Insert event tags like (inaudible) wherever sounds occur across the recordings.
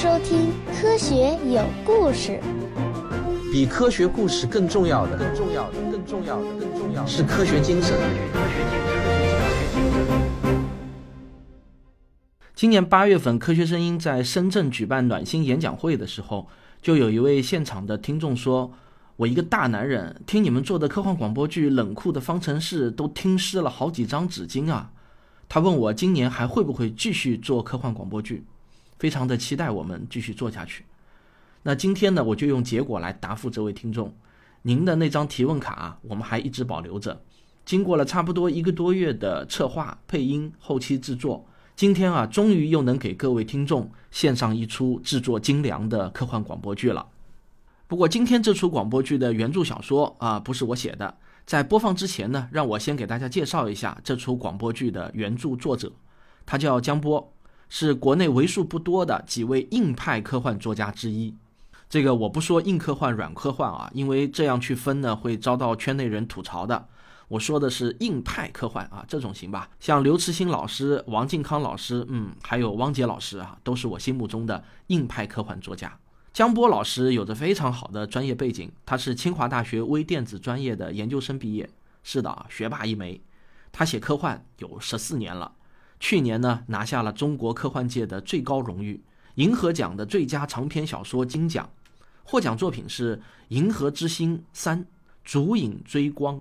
收听《科学有故事》。比科学故事更重要的，更重要的，更重要的，更重要的是科学精神。今年八月份，《科学声音》在深圳举办暖心演讲会的时候，就有一位现场的听众说：“我一个大男人，听你们做的科幻广播剧《冷酷的方程式》都听湿了好几张纸巾啊！”他问我今年还会不会继续做科幻广播剧，非常的期待我们继续做下去。那今天呢，我就用结果来答复这位听众。您的那张提问卡，我们还一直保留着。经过了差不多一个多月的策划、配音、后期制作，今天啊，终于又能给各位听众献上一出制作精良的科幻广播剧了。不过，今天这出广播剧的原著小说啊，不是我写的。在播放之前呢，让我先给大家介绍一下这出广播剧的原著作者，他叫江波，是国内为数不多的几位硬派科幻作家之一。这个我不说硬科幻、软科幻啊，因为这样去分呢会遭到圈内人吐槽的。我说的是硬派科幻啊，这种行吧？像刘慈欣老师、王靖康老师，嗯，还有汪杰老师啊，都是我心目中的硬派科幻作家。江波老师有着非常好的专业背景，他是清华大学微电子专业的研究生毕业，是的，学霸一枚。他写科幻有十四年了，去年呢拿下了中国科幻界的最高荣誉——银河奖的最佳长篇小说金奖。获奖作品是《银河之星三：烛影追光》。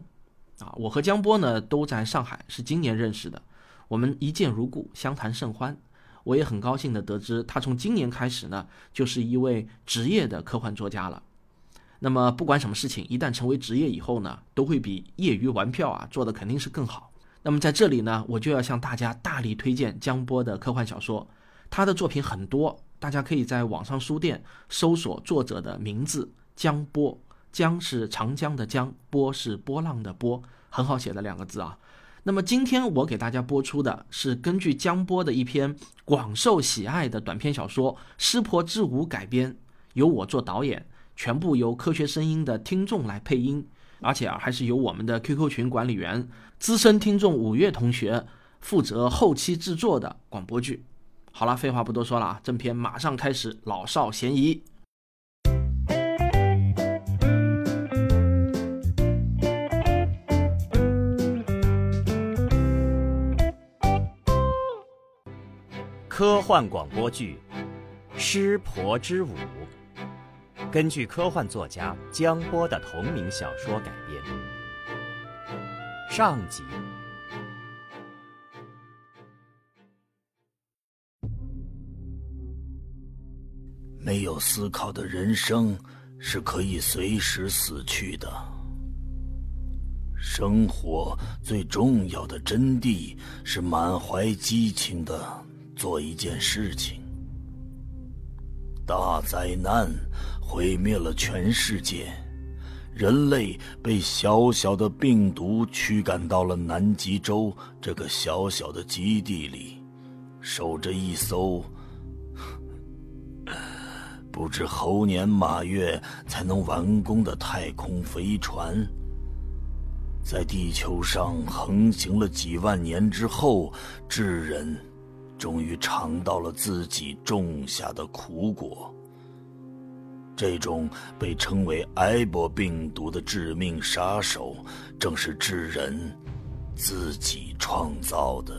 啊，我和江波呢都在上海，是今年认识的，我们一见如故，相谈甚欢。我也很高兴地得知，他从今年开始呢，就是一位职业的科幻作家了。那么，不管什么事情，一旦成为职业以后呢，都会比业余玩票啊做的肯定是更好。那么在这里呢，我就要向大家大力推荐江波的科幻小说。他的作品很多，大家可以在网上书店搜索作者的名字江波。江是长江的江，波是波浪的波，很好写的两个字啊。那么今天我给大家播出的是根据江波的一篇广受喜爱的短篇小说《湿婆之舞》改编，由我做导演，全部由科学声音的听众来配音，而且啊还是由我们的 QQ 群管理员资深听众五月同学负责后期制作的广播剧。好了，废话不多说了啊，正片马上开始，老少咸宜。科幻广播剧《湿婆之舞》根据科幻作家江波的同名小说改编。上集。没有思考的人生是可以随时死去的。生活最重要的真谛是满怀激情的。做一件事情，大灾难毁灭了全世界，人类被小小的病毒驱赶到了南极洲这个小小的基地里，守着一艘 (sighs) 不知猴年马月才能完工的太空飞船，在地球上横行了几万年之后，智人。终于尝到了自己种下的苦果。这种被称为埃博病毒的致命杀手，正是智人自己创造的。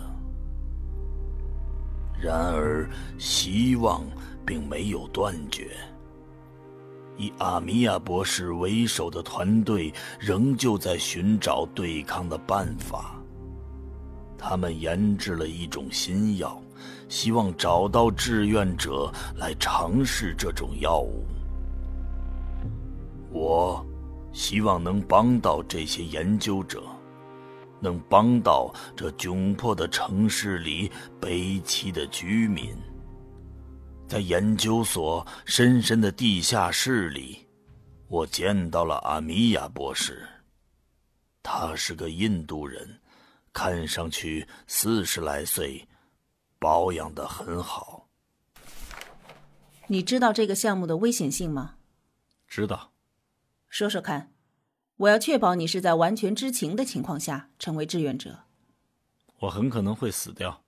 然而，希望并没有断绝。以阿米亚博士为首的团队仍旧在寻找对抗的办法。他们研制了一种新药。希望找到志愿者来尝试这种药物。我希望能帮到这些研究者，能帮到这窘迫的城市里悲凄的居民。在研究所深深的地下室里，我见到了阿米亚博士。他是个印度人，看上去四十来岁。保养的很好。你知道这个项目的危险性吗？知道。说说看，我要确保你是在完全知情的情况下成为志愿者。我很可能会死掉。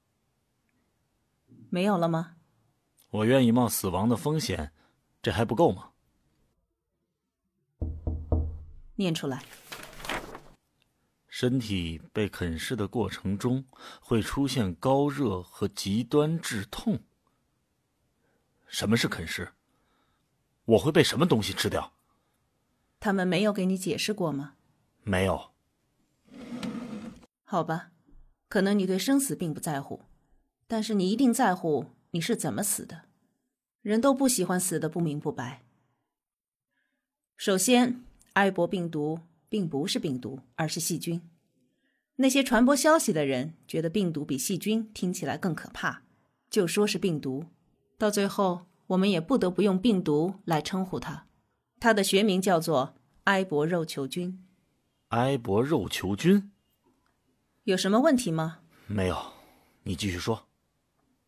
没有了吗？我愿意冒死亡的风险，这还不够吗？念出来。身体被啃噬的过程中会出现高热和极端致痛。什么是啃噬？我会被什么东西吃掉？他们没有给你解释过吗？没有。好吧，可能你对生死并不在乎，但是你一定在乎你是怎么死的。人都不喜欢死的不明不白。首先，埃博病毒并不是病毒，而是细菌。那些传播消息的人觉得病毒比细菌听起来更可怕，就说是病毒。到最后，我们也不得不用病毒来称呼它。它的学名叫做埃博肉球菌。埃博肉球菌有什么问题吗？没有，你继续说。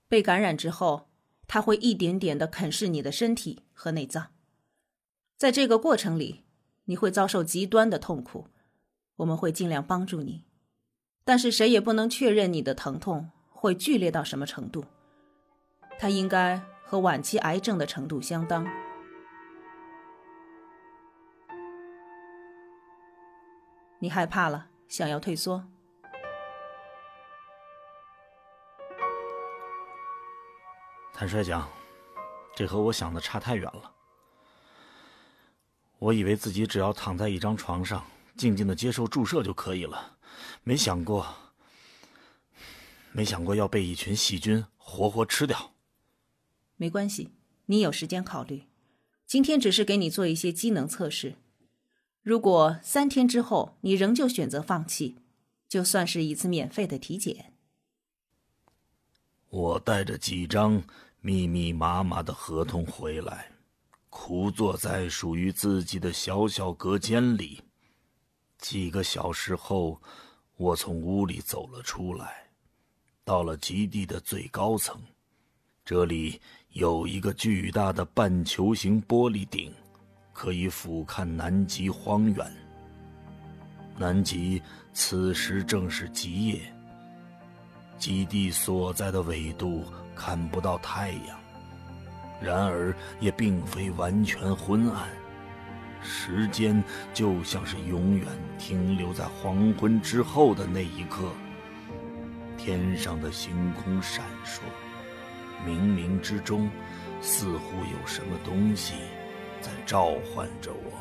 被感染之后，它会一点点的啃噬你的身体和内脏。在这个过程里，你会遭受极端的痛苦。我们会尽量帮助你。但是谁也不能确认你的疼痛会剧烈到什么程度，它应该和晚期癌症的程度相当。你害怕了，想要退缩？坦率讲，这和我想的差太远了。我以为自己只要躺在一张床上，静静的接受注射就可以了。没想过，没想过要被一群细菌活活吃掉。没关系，你有时间考虑。今天只是给你做一些机能测试。如果三天之后你仍旧选择放弃，就算是一次免费的体检。我带着几张密密麻麻的合同回来，枯坐在属于自己的小小隔间里。几个小时后。我从屋里走了出来，到了基地的最高层，这里有一个巨大的半球形玻璃顶，可以俯瞰南极荒原。南极此时正是极夜，基地所在的纬度看不到太阳，然而也并非完全昏暗。时间就像是永远停留在黄昏之后的那一刻，天上的星空闪烁，冥冥之中，似乎有什么东西在召唤着我。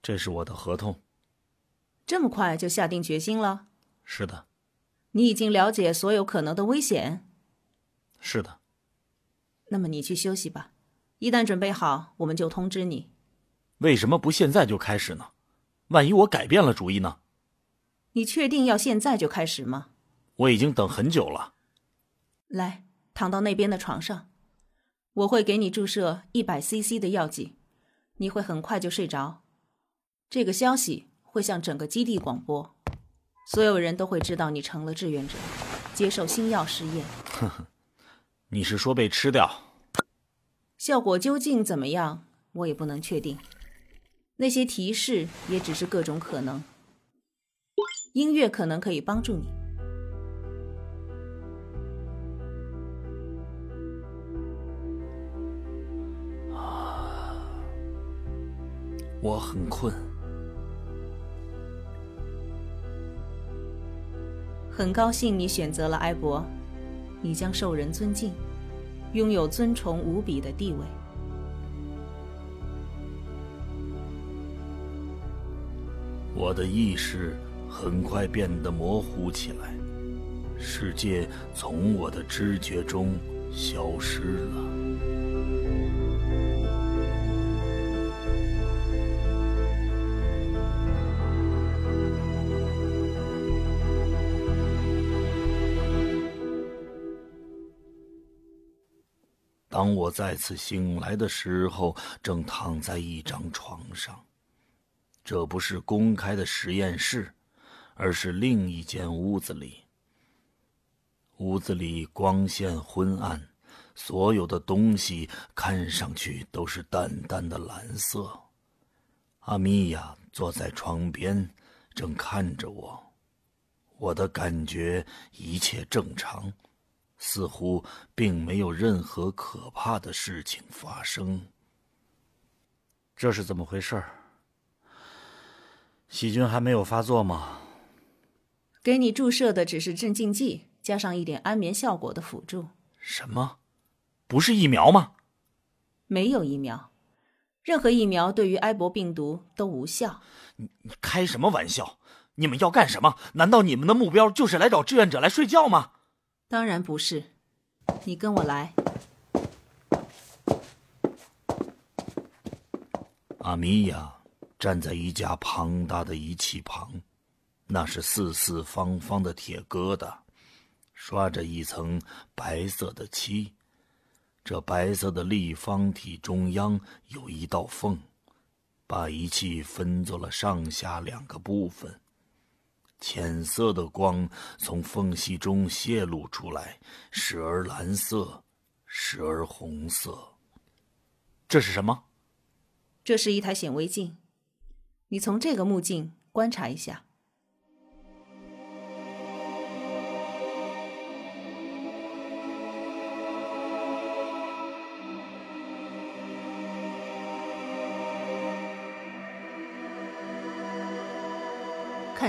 这是我的合同。这么快就下定决心了？是的。你已经了解所有可能的危险？是的。那么你去休息吧，一旦准备好，我们就通知你。为什么不现在就开始呢？万一我改变了主意呢？你确定要现在就开始吗？我已经等很久了。来，躺到那边的床上，我会给你注射一百 CC 的药剂，你会很快就睡着。这个消息会向整个基地广播，所有人都会知道你成了志愿者，接受新药试验。呵呵，你是说被吃掉？效果究竟怎么样，我也不能确定。那些提示也只是各种可能。音乐可能可以帮助你。啊，我很困。很高兴你选择了埃博，你将受人尊敬，拥有尊崇无比的地位。我的意识很快变得模糊起来，世界从我的知觉中消失了。当我再次醒来的时候，正躺在一张床上。这不是公开的实验室，而是另一间屋子里。屋子里光线昏暗，所有的东西看上去都是淡淡的蓝色。阿米娅坐在床边，正看着我。我的感觉一切正常，似乎并没有任何可怕的事情发生。这是怎么回事？细菌还没有发作吗？给你注射的只是镇静剂，加上一点安眠效果的辅助。什么？不是疫苗吗？没有疫苗，任何疫苗对于埃博病毒都无效。你你开什么玩笑？你们要干什么？难道你们的目标就是来找志愿者来睡觉吗？当然不是。你跟我来。阿米娅站在一架庞大的仪器旁。那是四四方方的铁疙瘩，刷着一层白色的漆。这白色的立方体中央有一道缝，把仪器分作了上下两个部分。浅色的光从缝隙中泄露出来，时而蓝色，时而红色。这是什么？这是一台显微镜。你从这个目镜观察一下。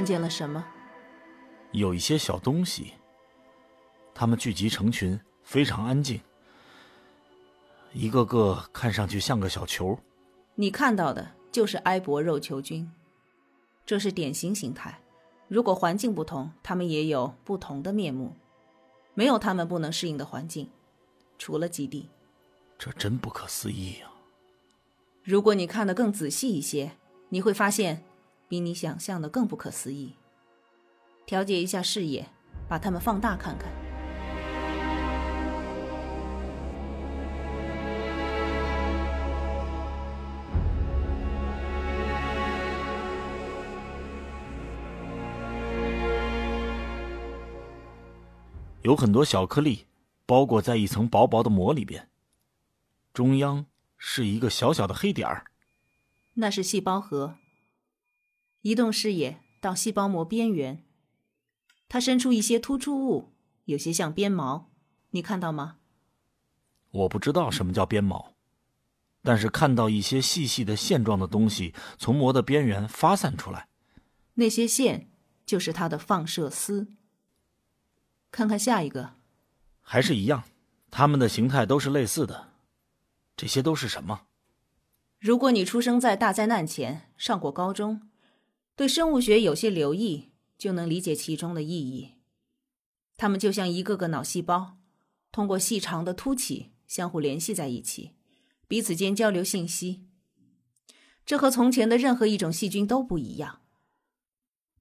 看见了什么？有一些小东西。它们聚集成群，非常安静，一个个看上去像个小球。你看到的就是埃博肉球菌，这是典型形态。如果环境不同，它们也有不同的面目。没有它们不能适应的环境，除了基地。这真不可思议啊！如果你看得更仔细一些，你会发现。比你想象的更不可思议。调节一下视野，把它们放大看看。有很多小颗粒包裹在一层薄薄的膜里边，中央是一个小小的黑点儿。那是细胞核。移动视野到细胞膜边缘，它伸出一些突出物，有些像鞭毛，你看到吗？我不知道什么叫鞭毛，但是看到一些细细的线状的东西从膜的边缘发散出来，那些线就是它的放射丝。看看下一个，还是一样，它们的形态都是类似的。这些都是什么？如果你出生在大灾难前，上过高中。对生物学有些留意，就能理解其中的意义。它们就像一个个脑细胞，通过细长的凸起相互联系在一起，彼此间交流信息。这和从前的任何一种细菌都不一样。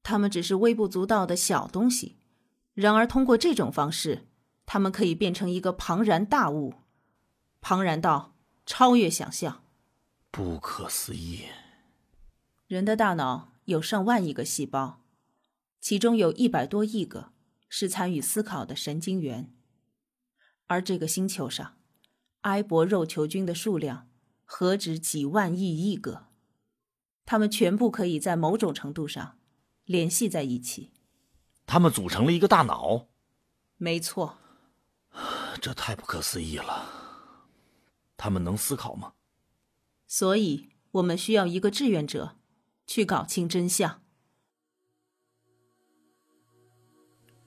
它们只是微不足道的小东西，然而通过这种方式，它们可以变成一个庞然大物，庞然到超越想象。不可思议！人的大脑。有上万亿个细胞，其中有一百多亿个是参与思考的神经元。而这个星球上，埃博肉球菌的数量何止几万亿亿个？它们全部可以在某种程度上联系在一起。它们组成了一个大脑。没错。(sighs) 这太不可思议了。他们能思考吗？所以我们需要一个志愿者。去搞清真相。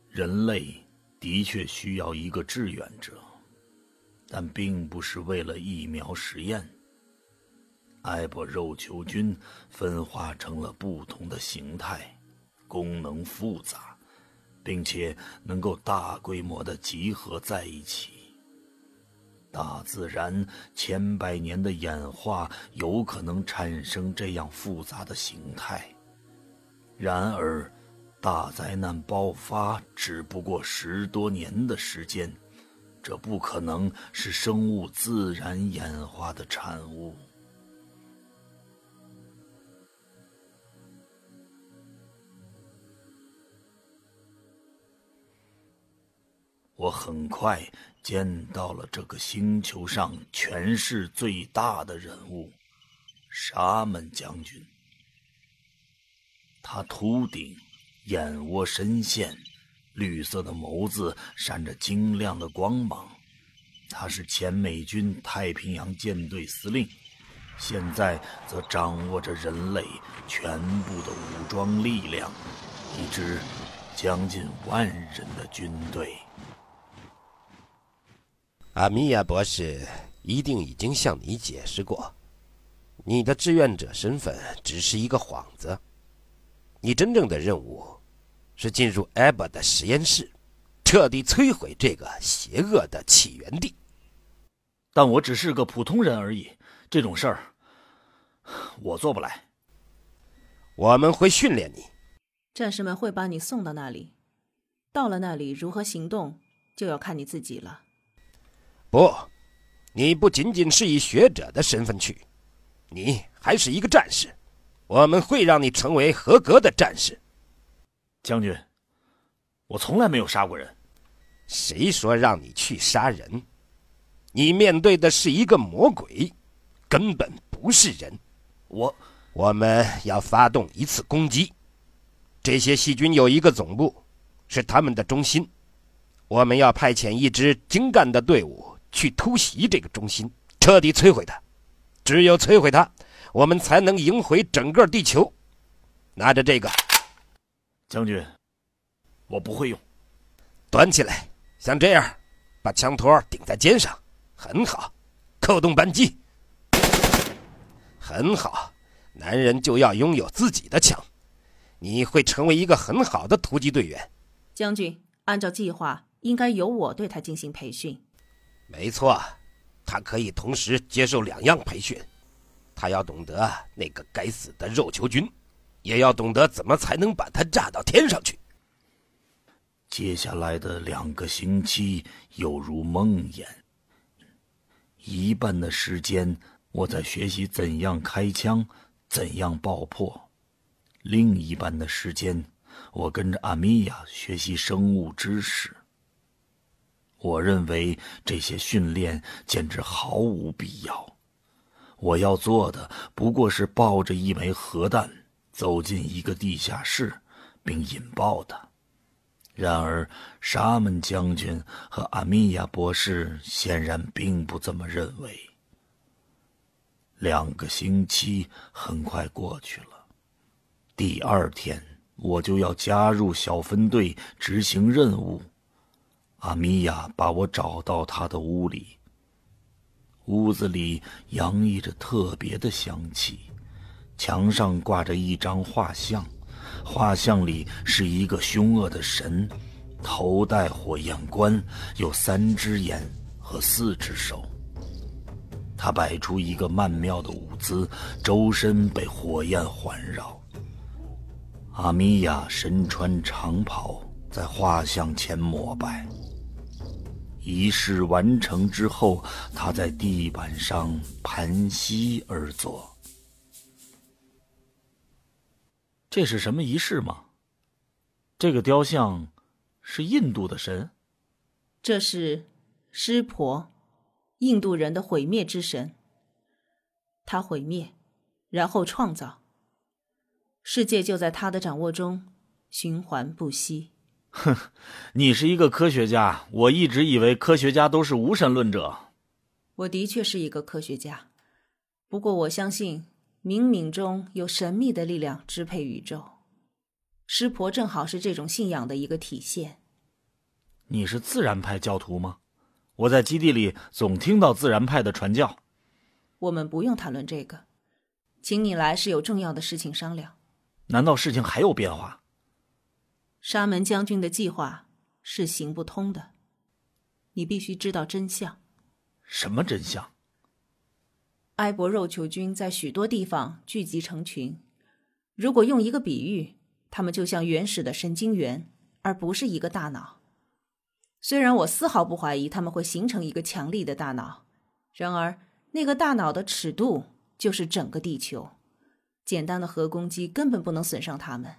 人类的确需要一个志愿者，但并不是为了疫苗实验。埃博肉球菌分化成了不同的形态，功能复杂，并且能够大规模的集合在一起。大自然千百年的演化有可能产生这样复杂的形态，然而，大灾难爆发只不过十多年的时间，这不可能是生物自然演化的产物。我很快见到了这个星球上权势最大的人物——沙门将军。他秃顶，眼窝深陷，绿色的眸子闪着晶亮的光芒。他是前美军太平洋舰队司令，现在则掌握着人类全部的武装力量，一支将近万人的军队。阿米亚博士一定已经向你解释过，你的志愿者身份只是一个幌子。你真正的任务是进入艾伯的实验室，彻底摧毁这个邪恶的起源地。但我只是个普通人而已，这种事儿我做不来。我们会训练你，战士们会把你送到那里。到了那里，如何行动就要看你自己了。不，你不仅仅是以学者的身份去，你还是一个战士。我们会让你成为合格的战士，将军。我从来没有杀过人。谁说让你去杀人？你面对的是一个魔鬼，根本不是人。我，我们要发动一次攻击。这些细菌有一个总部，是他们的中心。我们要派遣一支精干的队伍去突袭这个中心，彻底摧毁它。只有摧毁它。我们才能赢回整个地球。拿着这个，将军，我不会用。端起来，像这样，把枪托顶在肩上，很好。扣动扳机，很好。男人就要拥有自己的枪。你会成为一个很好的突击队员。将军，按照计划，应该由我对他进行培训。没错，他可以同时接受两样培训。他要懂得那个该死的肉球菌，也要懂得怎么才能把它炸到天上去。接下来的两个星期犹如梦魇。一半的时间我在学习怎样开枪，怎样爆破；另一半的时间，我跟着阿米娅学习生物知识。我认为这些训练简直毫无必要。我要做的不过是抱着一枚核弹走进一个地下室，并引爆它。然而，沙门将军和阿米亚博士显然并不这么认为。两个星期很快过去了，第二天我就要加入小分队执行任务。阿米亚把我找到他的屋里。屋子里洋溢着特别的香气，墙上挂着一张画像，画像里是一个凶恶的神，头戴火焰冠，有三只眼和四只手。他摆出一个曼妙的舞姿，周身被火焰环绕。阿米娅身穿长袍，在画像前膜拜。仪式完成之后，他在地板上盘膝而坐。这是什么仪式吗？这个雕像是印度的神。这是湿婆，印度人的毁灭之神。他毁灭，然后创造。世界就在他的掌握中，循环不息。哼，(laughs) 你是一个科学家。我一直以为科学家都是无神论者。我的确是一个科学家，不过我相信冥冥中有神秘的力量支配宇宙。师婆正好是这种信仰的一个体现。你是自然派教徒吗？我在基地里总听到自然派的传教。我们不用谈论这个，请你来是有重要的事情商量。难道事情还有变化？沙门将军的计划是行不通的，你必须知道真相。什么真相？埃博肉球菌在许多地方聚集成群。如果用一个比喻，它们就像原始的神经元，而不是一个大脑。虽然我丝毫不怀疑他们会形成一个强力的大脑，然而那个大脑的尺度就是整个地球。简单的核攻击根本不能损伤它们。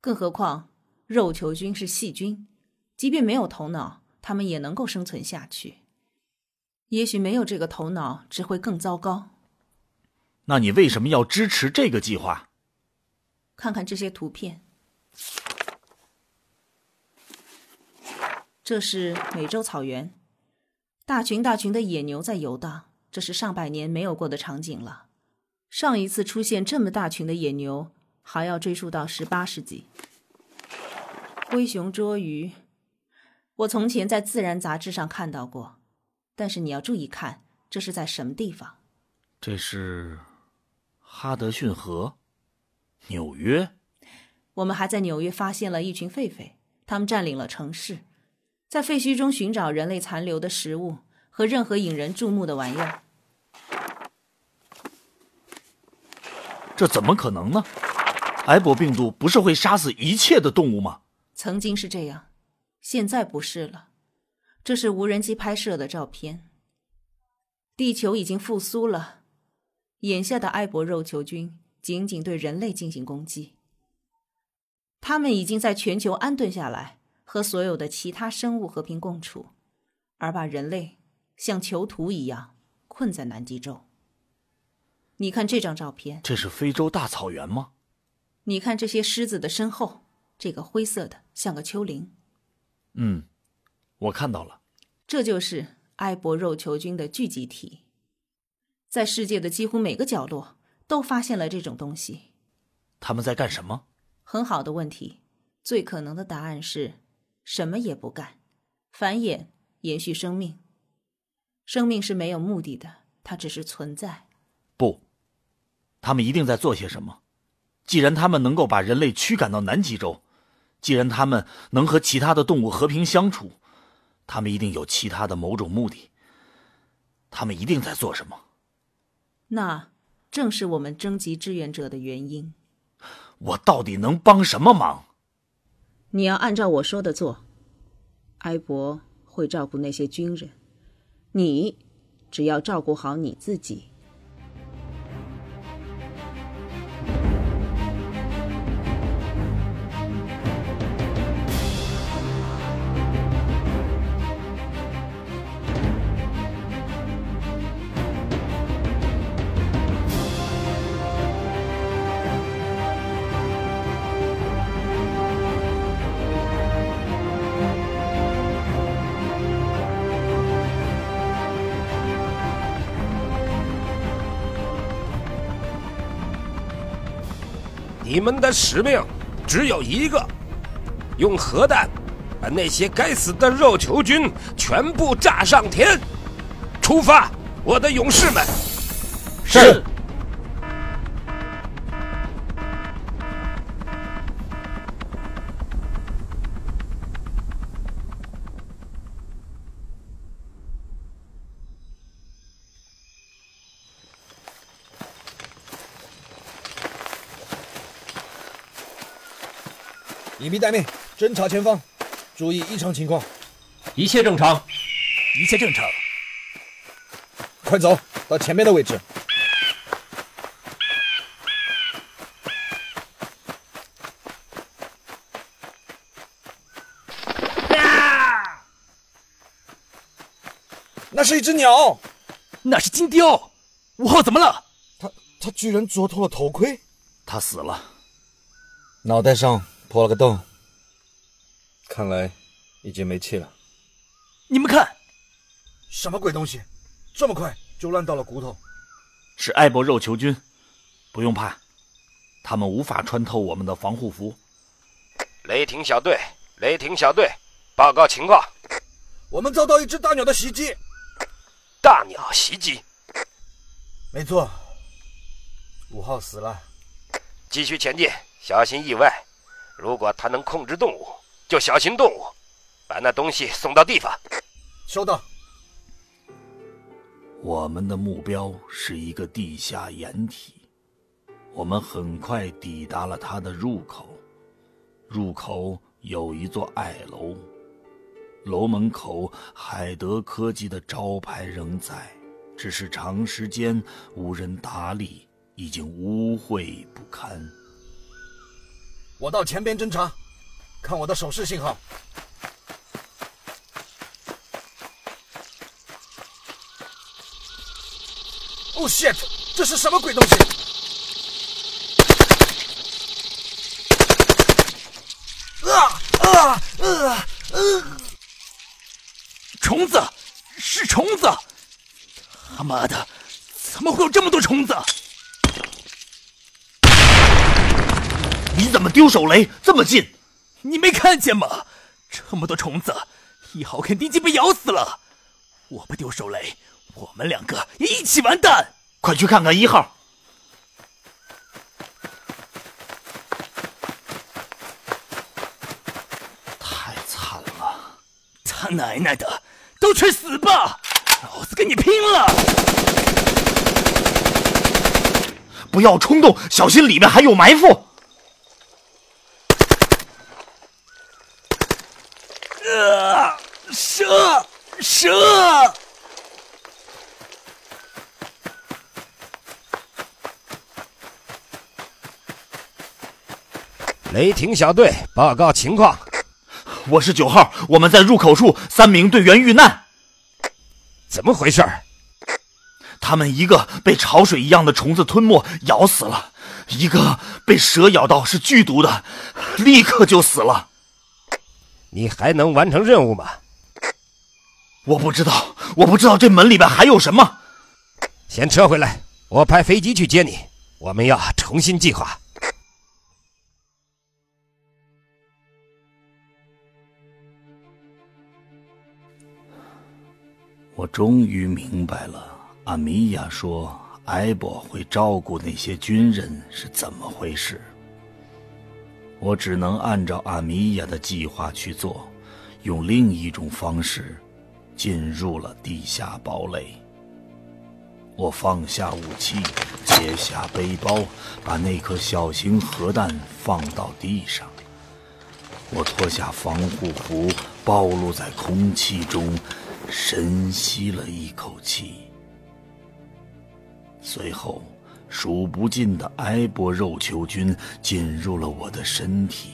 更何况，肉球菌是细菌，即便没有头脑，他们也能够生存下去。也许没有这个头脑，只会更糟糕。那你为什么要支持这个计划？看看这些图片，这是美洲草原，大群大群的野牛在游荡，这是上百年没有过的场景了。上一次出现这么大群的野牛，还要追溯到十八世纪。灰熊捉鱼，我从前在《自然》杂志上看到过，但是你要注意看，这是在什么地方？这是哈德逊河，纽约。我们还在纽约发现了一群狒狒，他们占领了城市，在废墟中寻找人类残留的食物和任何引人注目的玩意儿。这怎么可能呢？埃博病毒不是会杀死一切的动物吗？曾经是这样，现在不是了。这是无人机拍摄的照片。地球已经复苏了，眼下的埃博肉球菌仅仅对人类进行攻击。他们已经在全球安顿下来，和所有的其他生物和平共处，而把人类像囚徒一样困在南极洲。你看这张照片，这是非洲大草原吗？你看这些狮子的身后，这个灰色的像个丘陵。嗯，我看到了，这就是埃博肉球菌的聚集体，在世界的几乎每个角落都发现了这种东西。他们在干什么？很好的问题，最可能的答案是什么也不干，繁衍、延续生命。生命是没有目的的，它只是存在。不。他们一定在做些什么。既然他们能够把人类驱赶到南极洲，既然他们能和其他的动物和平相处，他们一定有其他的某种目的。他们一定在做什么？那正是我们征集志愿者的原因。我到底能帮什么忙？你要按照我说的做。埃博会照顾那些军人，你只要照顾好你自己。你们的使命只有一个：用核弹把那些该死的肉球菌全部炸上天！出发，我的勇士们！是。隐蔽待命，侦查前方，注意异常情况。一切正常，一切正常。快走到前面的位置。啊！那是一只鸟，那是金雕。五号怎么了？他他居然啄脱了头盔。他死了，脑袋上。破了个洞，看来已经没气了。你们看，什么鬼东西，这么快就烂到了骨头？是埃博肉球菌，不用怕，他们无法穿透我们的防护服。雷霆小队，雷霆小队，报告情况。我们遭到一只大鸟的袭击。大鸟袭击？没错，五号死了。继续前进，小心意外。如果他能控制动物，就小心动物，把那东西送到地方。收到。我们的目标是一个地下掩体，我们很快抵达了它的入口。入口有一座矮楼，楼门口海德科技的招牌仍在，只是长时间无人打理，已经污秽不堪。我到前边侦查看我的手势信号。Oh shit 这是什么鬼东西？啊啊啊啊。虫子是虫子？他妈的怎么会有这么多虫子？怎么丢手雷这么近？你没看见吗？这么多虫子，一号肯定已经被咬死了。我不丢手雷，我们两个也一起完蛋。快去看看一号。太惨了！他奶奶的，都去死吧！老子跟你拼了！不要冲动，小心里面还有埋伏。啊！蛇，蛇！雷霆小队报告情况。我是九号，我们在入口处，三名队员遇难。怎么回事？他们一个被潮水一样的虫子吞没咬死了，一个被蛇咬到是剧毒的，立刻就死了。你还能完成任务吗？我不知道，我不知道这门里边还有什么。先撤回来，我派飞机去接你。我们要重新计划。我终于明白了，阿米娅说埃博会照顾那些军人是怎么回事。我只能按照阿米娅的计划去做，用另一种方式进入了地下堡垒。我放下武器，解下背包，把那颗小型核弹放到地上。我脱下防护服，暴露在空气中。深吸了一口气，随后，数不尽的埃博肉球菌进入了我的身体，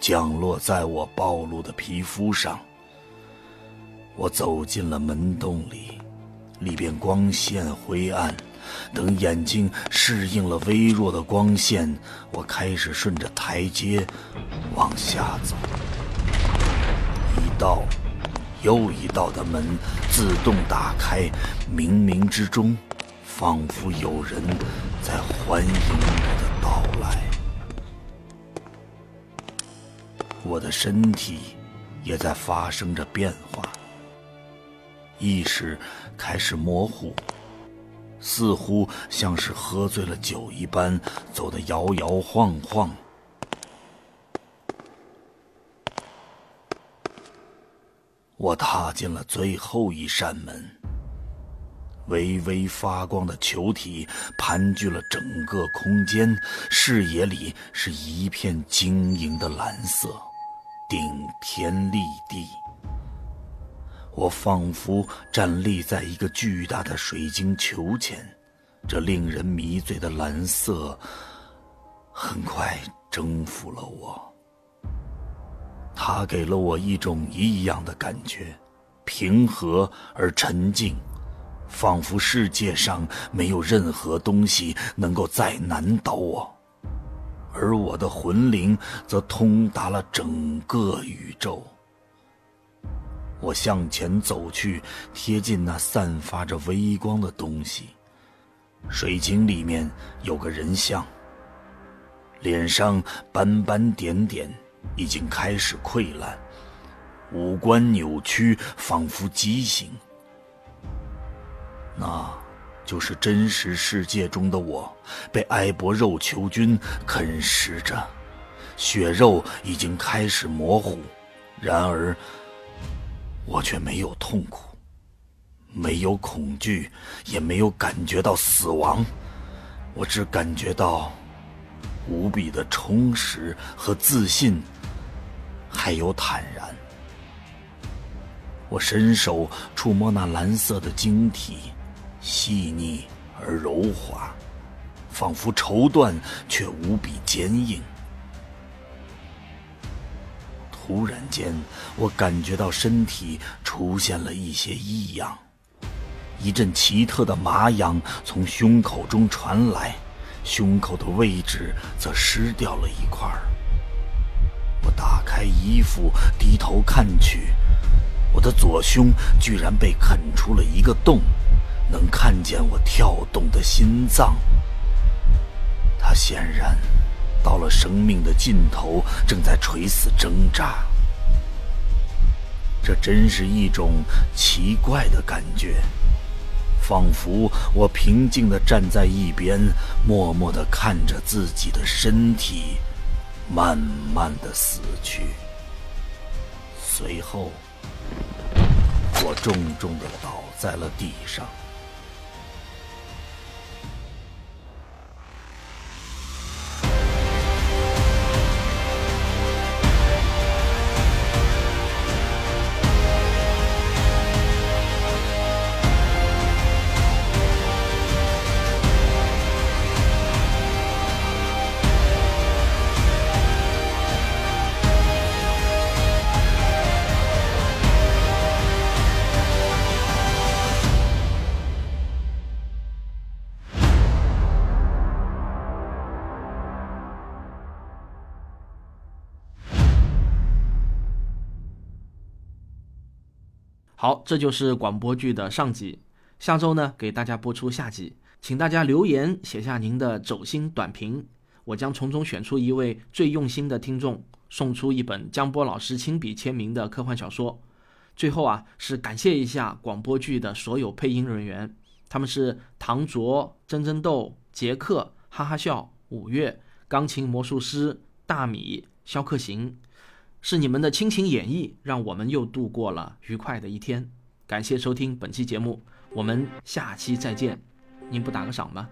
降落在我暴露的皮肤上。我走进了门洞里，里边光线灰暗。等眼睛适应了微弱的光线，我开始顺着台阶往下走。一道。又一道的门自动打开，冥冥之中，仿佛有人在欢迎我的到来。我的身体也在发生着变化，意识开始模糊，似乎像是喝醉了酒一般，走得摇摇晃晃。我踏进了最后一扇门，微微发光的球体盘踞了整个空间，视野里是一片晶莹的蓝色，顶天立地。我仿佛站立在一个巨大的水晶球前，这令人迷醉的蓝色很快征服了我。它给了我一种异样的感觉，平和而沉静，仿佛世界上没有任何东西能够再难倒我，而我的魂灵则通达了整个宇宙。我向前走去，贴近那散发着微光的东西，水晶里面有个人像，脸上斑斑点点。已经开始溃烂，五官扭曲，仿佛畸形。那，就是真实世界中的我，被埃博肉球菌啃食着，血肉已经开始模糊。然而，我却没有痛苦，没有恐惧，也没有感觉到死亡，我只感觉到无比的充实和自信。还有坦然。我伸手触摸那蓝色的晶体，细腻而柔滑，仿佛绸缎，却无比坚硬。突然间，我感觉到身体出现了一些异样，一阵奇特的麻痒从胸口中传来，胸口的位置则湿掉了一块儿。我打开衣服，低头看去，我的左胸居然被啃出了一个洞，能看见我跳动的心脏。他显然到了生命的尽头，正在垂死挣扎。这真是一种奇怪的感觉，仿佛我平静地站在一边，默默地看着自己的身体。慢慢的死去，随后我重重的倒在了地上。这就是广播剧的上集。下周呢，给大家播出下集，请大家留言写下您的走心短评，我将从中选出一位最用心的听众，送出一本江波老师亲笔签名的科幻小说。最后啊，是感谢一下广播剧的所有配音人员，他们是唐卓、真真豆、杰克、哈哈笑、五月、钢琴魔术师、大米、肖克行。是你们的亲情演绎，让我们又度过了愉快的一天。感谢收听本期节目，我们下期再见。您不打个赏吗？